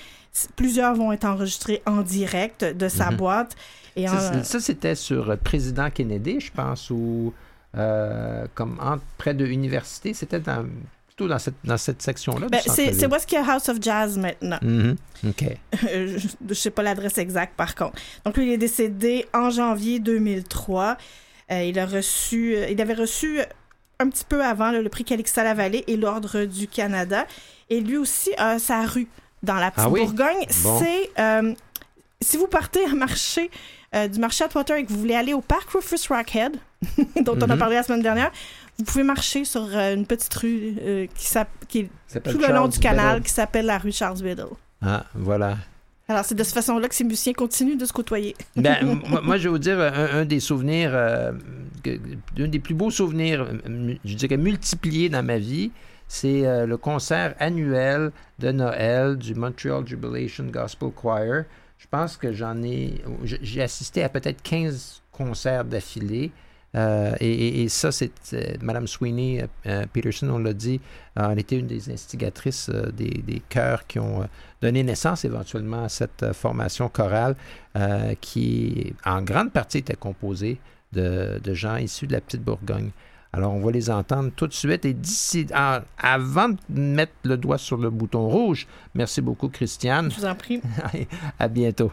Plusieurs vont être enregistrés en direct de sa Mhm. boîte. Et en- Ça, c'était sur euh, Président Kennedy, je pense, ou euh, comme près de l'université. C'était dans- plutôt dans cette, dans cette section-là. Ben, c'est où est-ce qu'il y a House of Jazz maintenant. Mhm. OK. je ne sais pas l'adresse exacte, par contre. Donc, lui, il est décédé en janvier 2003. Euh, il, a reçu, euh, il avait reçu un petit peu avant là, le prix Calixa la Vallée et l'Ordre du Canada. Et lui aussi a sa rue dans la petite Ah oui? Bourgogne. Bon. C'est... euh, si vous partez à marché, euh, du marché Atwater et que vous voulez aller au parc Rufus Rockhead, dont on a Mhm. parlé la semaine dernière, vous pouvez marcher sur euh, une petite rue euh, qui, est tout le long du canal, Biddle. qui s'appelle la rue Charles Biddle. Ah, voilà. Alors, c'est de cette façon-là que ces musiciens continuent de se côtoyer. Ben, moi, je vais vous dire un, un des souvenirs, euh, un des plus beaux souvenirs, euh, je dirais multipliés dans ma vie, c'est euh, le concert annuel de Noël du Montreal Jubilation Gospel Choir. Je pense que j'en ai, j'ai assisté à peut-être 15 concerts d'affilée. Euh, et, ça, c'est euh, Madame Sweeney euh, Peterson, on l'a dit, euh, elle était une des instigatrices des, des chœurs qui ont donné naissance éventuellement à cette formation chorale qui, en grande partie, était composée de, de gens issus de la petite Bourgogne. Alors, on va les entendre tout de suite. Et d'ici, en- avant de mettre le doigt sur le bouton rouge, merci beaucoup, Christiane. Je vous en prie. à bientôt.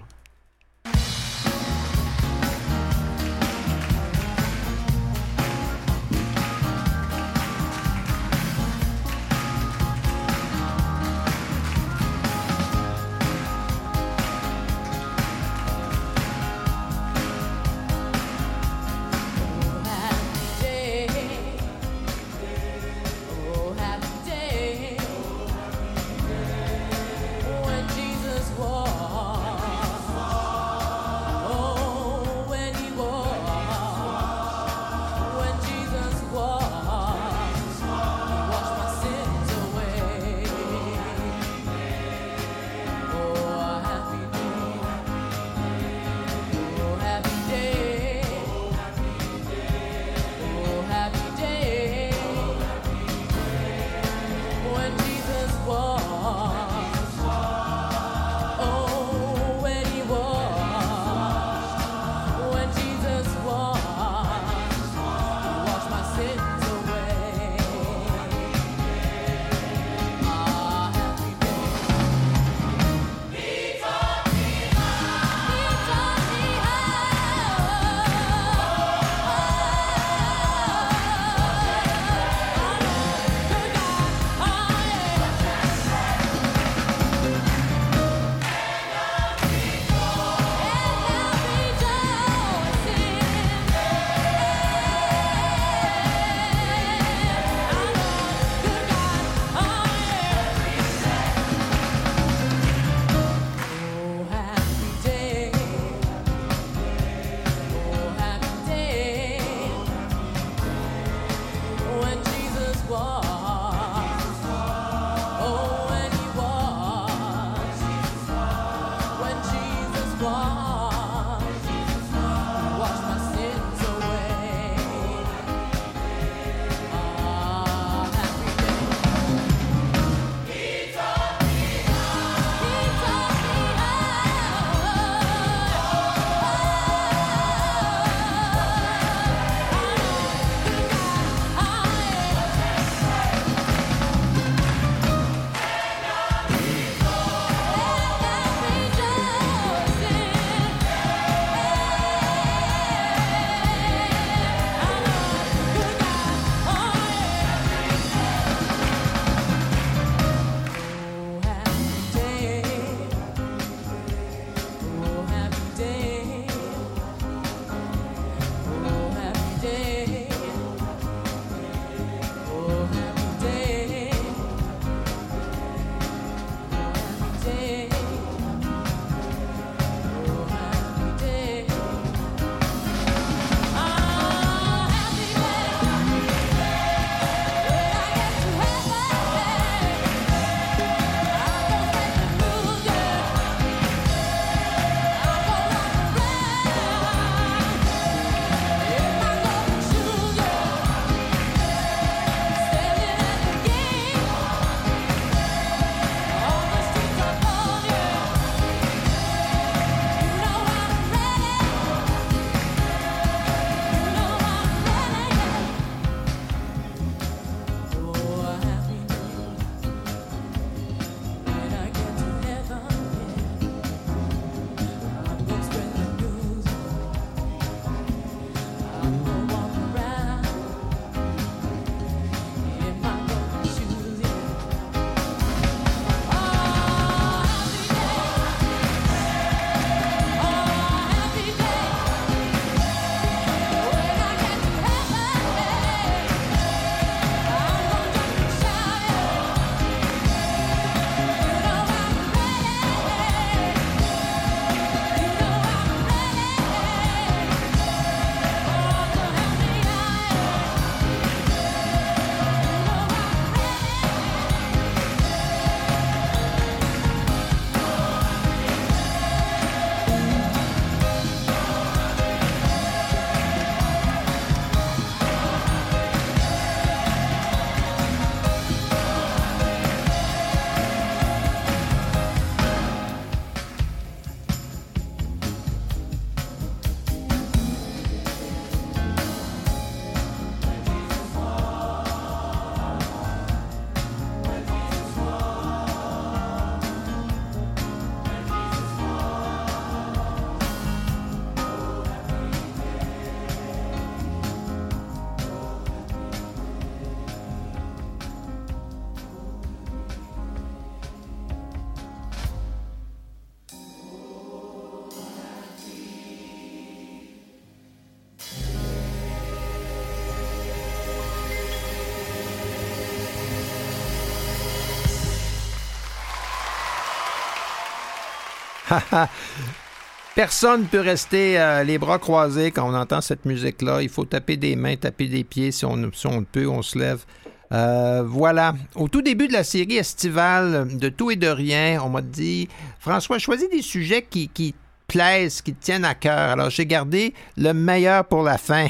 Personne ne peut rester euh, les bras croisés quand on entend cette musique-là. Il faut taper des mains, taper des pieds. Si on, si on peut, on se lève. Euh, voilà. Au tout début de la série estivale de Tout et de Rien, on m'a dit François, choisis des sujets qui, qui plaisent, qui te tiennent à cœur. Alors, j'ai gardé le meilleur pour la fin.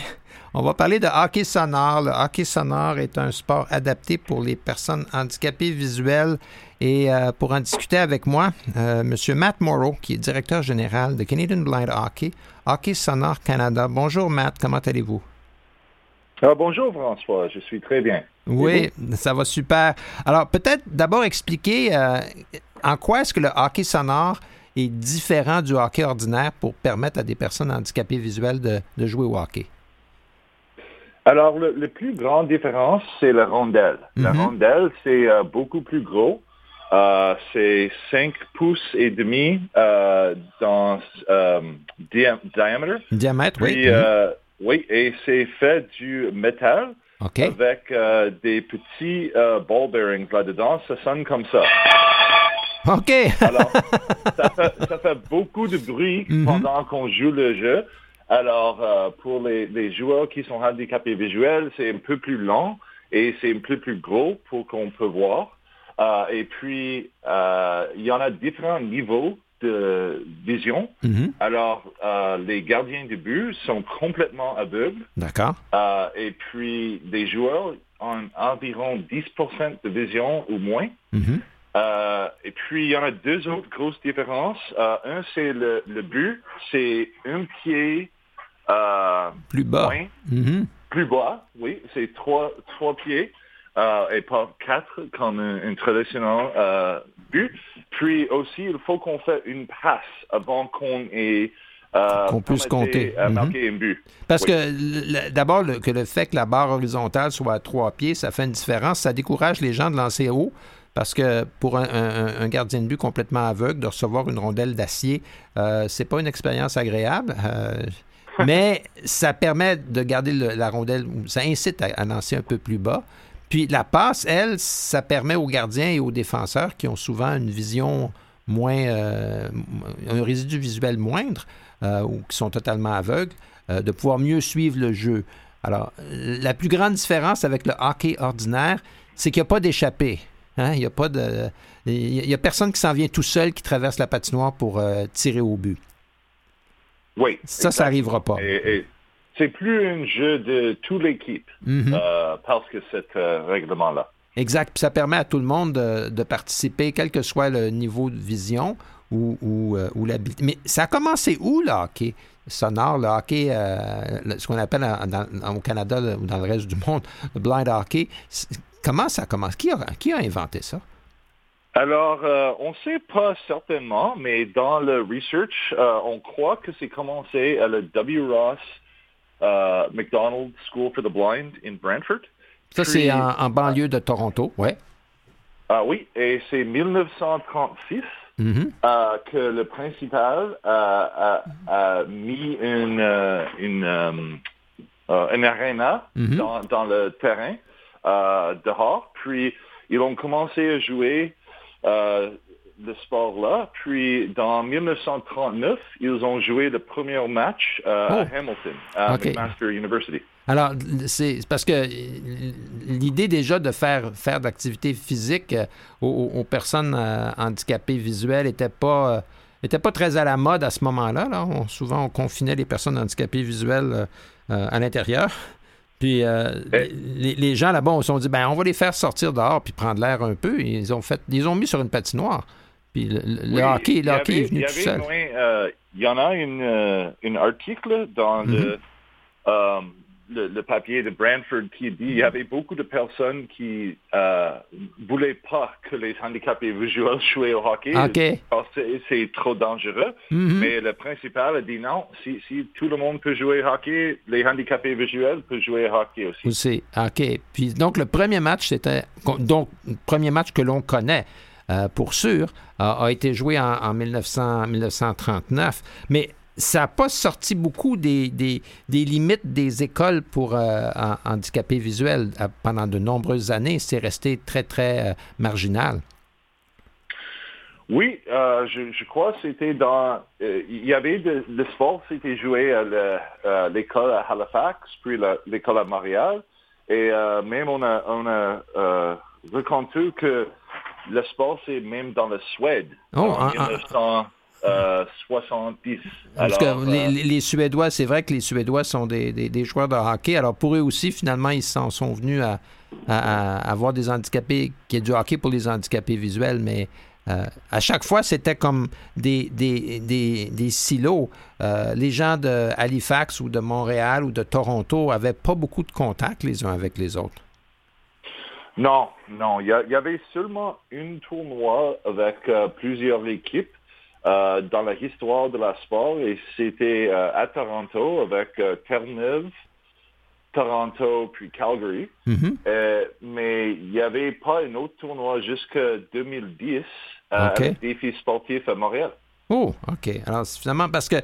On va parler de hockey sonore. Le hockey sonore est un sport adapté pour les personnes handicapées visuelles. Et euh, pour en discuter avec moi, euh, M. Matt Morrow, qui est directeur général de Canadian Blind Hockey, Hockey Sonore Canada. Bonjour Matt, comment allez-vous? Ah, bonjour François, je suis très bien. Oui, ça va super. Alors peut-être d'abord expliquer euh, en quoi est-ce que le hockey sonore est différent du hockey ordinaire pour permettre à des personnes handicapées visuelles de, de jouer au hockey? Alors, le, le plus grande différence, c'est la rondelle. La Mhm. rondelle, c'est euh, beaucoup plus gros. Euh, c'est 5 pouces et demi euh, dans dia- diamètre. Diamètre, oui. Puis, euh, oui, et c'est fait du métal avec des petits ball bearings là-dedans. Ça sonne comme ça. OK. Alors, ça fait, ça fait beaucoup de bruit Mhm. pendant qu'on joue le jeu. Alors, euh, pour les, les joueurs qui sont handicapés visuels, c'est un peu plus lent et c'est un peu plus gros pour qu'on peut voir. Euh, et puis, euh, il y en a différents niveaux de vision. Mhm. Alors, les gardiens de but sont complètement aveugles. D'accord. Et puis, les joueurs ont environ 10% de vision ou moins. Mhm. Euh, et puis, il y en a deux autres grosses différences. Euh, un, c'est le, le but. C'est un pied euh, Plus bas. moins, Mhm. plus bas. Oui, c'est trois, trois pieds euh, et pas quatre comme un, un traditionnel euh, but. Puis aussi, il faut qu'on fasse une passe avant qu'on ait euh, Qu'on puisse compter. euh, marquer un but. Parce Oui. que d'abord, le- que le fait que la barre horizontale soit à trois pieds, ça fait une différence. Ça décourage les gens de lancer haut. Parce que pour un, un- un gardien de but complètement aveugle, de recevoir une rondelle d'acier, euh, c'est pas une expérience agréable. mais ça permet de garder la rondelle, ça incite à, lancer un peu plus bas. Puis la passe, elle, ça permet aux gardiens et aux défenseurs qui ont souvent une vision moins, euh, un résidu visuel moindre euh, ou qui sont totalement aveugles, euh, de pouvoir mieux suivre le jeu. Alors, la plus grande différence avec le hockey ordinaire, c'est qu'il n'y a pas d'échappée. Hein? Il n'y a pas de. A personne qui s'en vient tout seul qui traverse la patinoire pour tirer au but. Oui. Ça, ça n'arrivera pas. Et- et c'est plus un jeu de toute l'équipe Mhm. euh, parce que cet euh, règlement-là. Exact. Puis ça permet à tout le monde de, de participer, quel que soit le niveau de vision ou, ou, euh, ou l'habileté. Mais ça a commencé où, le hockey sonore, le hockey, euh, le- ce qu'on appelle en- dans- au Canada ou dans le reste du monde, le blind hockey? Comment ça commence? Qui a, qui a inventé ça? Alors, euh, on ne sait pas certainement, mais dans le research, euh, on croit que c'est commencé à le W. Ross euh, McDonald School for the Blind in Brantford. Ça, c'est en, en banlieue de Toronto, ouais. Ah oui, et c'est 1936 Mhm. euh, que le principal a, a- mis une, une, une arena Mhm. dans, dans le terrain dehors. Puis, ils ont commencé à jouer euh, le sport-là. Puis, dans 1939, ils ont joué le premier match euh, Oh. à Hamilton, à Ok. McMaster University. Alors, c'est parce que l'idée déjà de faire, faire d'activité physique euh, aux, aux personnes euh, handicapées visuelles n'était pas, euh, était pas très à la mode à ce moment-là. Là. On- souvent, on confinait les personnes handicapées visuelles à l'intérieur. Puis euh, Eh. les, les gens là-bas, se sont dit, ben, on va les faire sortir dehors puis prendre l'air un peu. Ils ont fait, ils ont mis sur une patinoire. Puis le, le- le Oui, hockey, le hockey avait- est venu il tout seul. euh, Il y en a une, euh, une article dans le, Mhm. euh, le, le papier de Brantford qui dit il y avait beaucoup de personnes qui euh, voulaient pas que les handicapés visuels jouaient au hockey OK. parce que c'est- trop dangereux. Mhm. Mais le principal a dit non, si, si tout le monde peut jouer au hockey, les handicapés visuels peuvent jouer au hockey aussi. Aussi. OK. Puis donc, le premier match, c'était. Donc, le premier match que l'on connaît, euh, pour sûr, a, a été joué en, en 1900 1939. Mais ça n'a pas sorti beaucoup des, des- des limites des écoles pour euh, en- handicapés visuels pendant de nombreuses années. C'est resté très, très euh, marginal. Oui, euh, je, je, crois que c'était dans... Il y avait de, le sport, c'était joué à l'école à Halifax, puis l'école à Montréal. Et même on a, on a que le sport, c'est même dans la Suède. Oh, en 1970. Parce que les, les, Suédois, c'est vrai que les Suédois sont des, des, des, joueurs de hockey. Alors pour eux aussi, finalement, ils s'en sont venus à, à, à, avoir des handicapés, qui est du hockey pour les handicapés visuels, mais euh, à chaque fois, c'était comme des, des, des, des silos. Euh, les gens de Halifax ou de Montréal ou de Toronto n'avaient pas beaucoup de contact les uns avec les autres. Non, non. Il y, y avait seulement une tournoi avec euh, plusieurs équipes euh, dans la histoire de la sport et c'était euh, à Toronto avec Terre-Neuve, Toronto puis Calgary. Mm-hmm. Euh, mais il n'y avait pas un autre tournoi jusqu'à 2010 euh, OK. avec défi sportif à Montréal. Oh, OK. Alors, finalement, parce que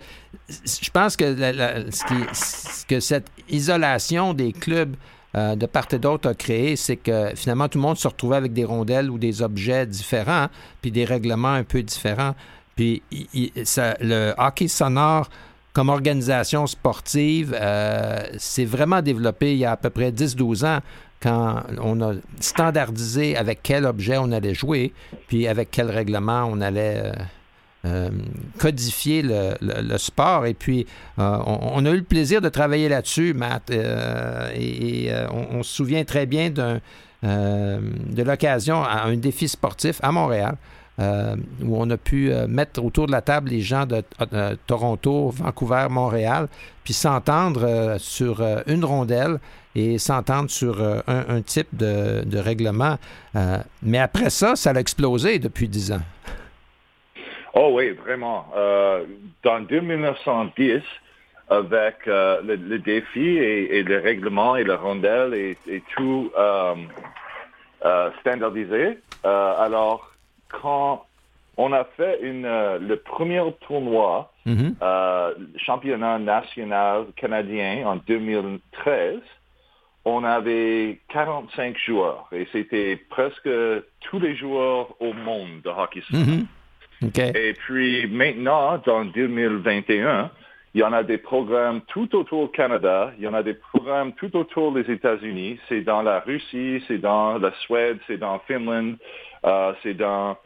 je pense que, la, la, ce, qui, ce que cette isolation des clubs euh, de part et d'autre a créé, c'est que finalement, tout le monde se retrouvait avec des rondelles ou des objets différents, puis des règlements un peu différents. Puis le hockey sonore comme organisation sportive, euh, c'est vraiment développé il y a à peu près 10-12 ans quand on a standardisé avec quel objet on allait jouer, puis avec quel règlement on allait euh, euh, codifier le, sport. Et puis, euh, on, a eu le plaisir de travailler là-dessus, Matt, euh, et, et on, on, se souvient très bien de l'occasion à un défi sportif à Montréal. Euh, où on a pu euh, mettre autour de la table les gens de euh, Toronto, Vancouver, Montréal, puis s'entendre sur une rondelle et s'entendre sur un, type de, règlement. mais après ça, ça a explosé depuis dix ans. Oh oui, vraiment. dans 1910, avec le, défi et, et, le règlement et le rondelle et tout standardisé, alors quand on a fait une, euh, le premier tournoi, mm -hmm. euh, championnat national canadien en 2013, on avait 45 joueurs et c'était presque tous les joueurs au monde de hockey mm -hmm. okay. Et puis maintenant, dans 2021, il y en a des programmes tout autour du Canada, il y en a des programmes tout autour des États-Unis, c'est dans la Russie, c'est dans la Suède, c'est dans Finlande, euh, c'est dans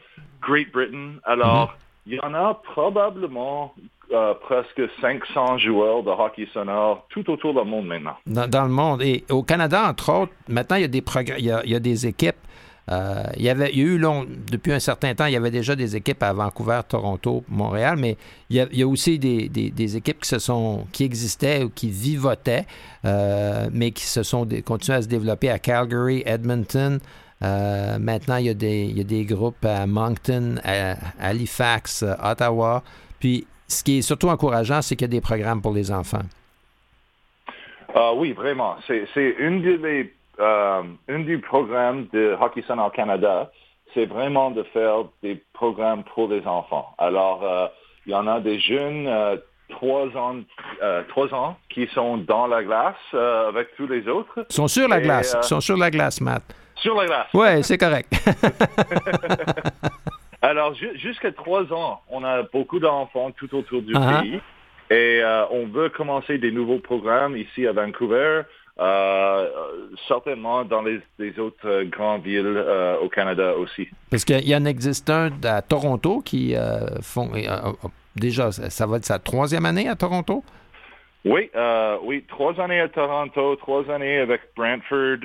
Great Britain. Alors, -hmm. il y en a probablement euh, presque 500 joueurs de hockey sonore tout autour du monde maintenant. Dans, dans, le monde. Et au Canada, entre autres, maintenant, il y a des, il y a, il y a des équipes. Euh, il, y avait, il y a eu, long, depuis un certain temps, il y avait déjà des équipes à Vancouver, Toronto, Montréal, mais il y a, il y a aussi des, des, des, équipes qui, se sont, qui existaient ou qui vivotaient, euh, mais qui se sont continuées à se développer à Calgary, Edmonton, euh, maintenant, il y, a des, il y, a des, groupes à Moncton, à Halifax, à Ottawa. Puis, ce qui est surtout encourageant, c'est qu'il y a des programmes pour les enfants. Uh, oui, vraiment. C'est une des, euh, une des programmes de Hockey Sonore Canada, c'est vraiment de faire des programmes pour les enfants. Alors, euh, il y en a des jeunes, trois ans, trois ans, qui sont dans la glace avec tous les autres. Ils sont sur la glace. Ils sont sur la glace, Matt. Sur la glace. Oui, c'est correct. Alors, ju jusqu'à trois ans, on a beaucoup d'enfants tout autour du uh -huh. pays et euh, on veut commencer des nouveaux programmes ici à Vancouver, euh, certainement dans les, les autres grandes villes euh, au Canada aussi. Parce qu'il y en existe un à Toronto qui font... déjà, ça va être sa troisième année à Toronto? Oui, oui, trois années à Toronto, trois années avec Brantford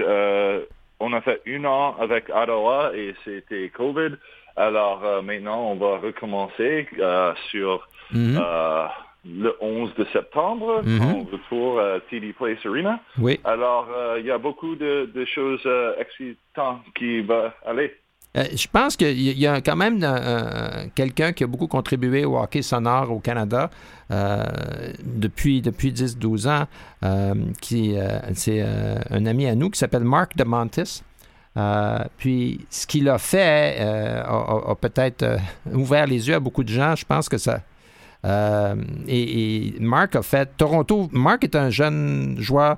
on a fait un an avec Ottawa et c'était COVID. Alors euh, maintenant, on va recommencer euh, sur mm -hmm. euh, le 11 de septembre, mm -hmm. en retour à TD Place Arena. Oui. Alors, il y a beaucoup de, de choses excitantes qui vont aller. Euh, je pense qu'il y a quand même euh, quelqu'un qui a beaucoup contribué au hockey sonore au Canada euh, depuis, depuis 10-12 ans. C'est un ami à nous qui s'appelle Mark DeMontis. puis ce qu'il a fait a peut-être ouvert les yeux à beaucoup de gens. Je pense que ça. Et, et, Mark a fait Toronto. Mark est un jeune joueur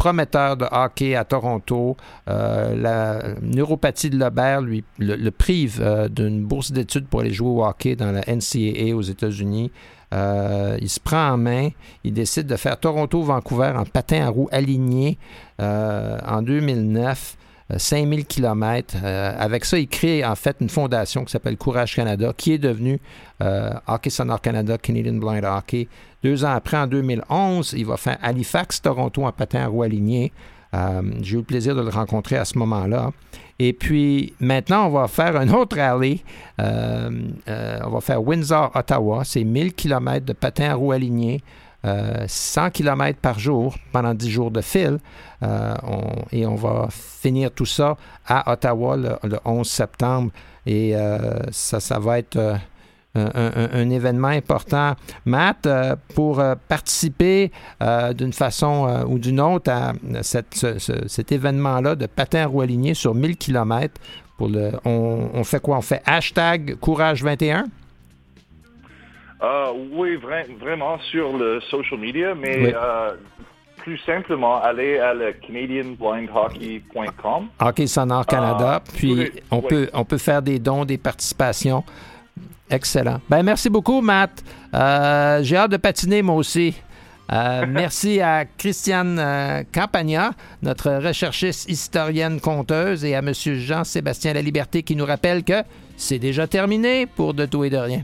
prometteur de hockey à Toronto. Euh, la neuropathie de Lebert lui, le, prive d'une bourse d'études pour aller jouer au hockey dans la NCAA aux États-Unis. il se prend en main. Il décide de faire Toronto-Vancouver en patin à roues aligné en 2009. 5000 km. avec ça, il crée en fait une fondation qui s'appelle Courage Canada, qui est devenue Hockey Sonore Canada, Canadian Blind Hockey. Deux ans après, en 2011, il va faire Halifax, Toronto en patin à roue aligné. Euh, j'ai eu le plaisir de le rencontrer à ce moment-là. Et puis maintenant, on va faire un autre rallye. Euh, euh, on va faire Windsor-Ottawa. C'est 1000 km de patin à roue euh, 100 km par jour pendant 10 jours de fil. Euh, on, et on va finir tout ça à Ottawa le, 11 septembre. Et euh, ça, ça va être... Un, événement important. Matt, pour participer d'une façon ou d'une autre à cet événement-là de patin à roue sur 1000 km, pour le, on, on fait quoi? On fait hashtag courage21? Euh, oui, vraiment sur le social media, mais euh, plus simplement, allez à le canadianblindhockey.com. Hockey Sonore Canada, ah, puis on. Peut, on peut faire des dons, des participations. Excellent. Ben, merci beaucoup, Matt. Euh, j'ai hâte de patiner, moi aussi. merci à Christiane Campagna, notre recherchiste historienne conteuse, et à M. Jean-Sébastien Laliberté qui nous rappelle que c'est déjà terminé pour De tout et de rien.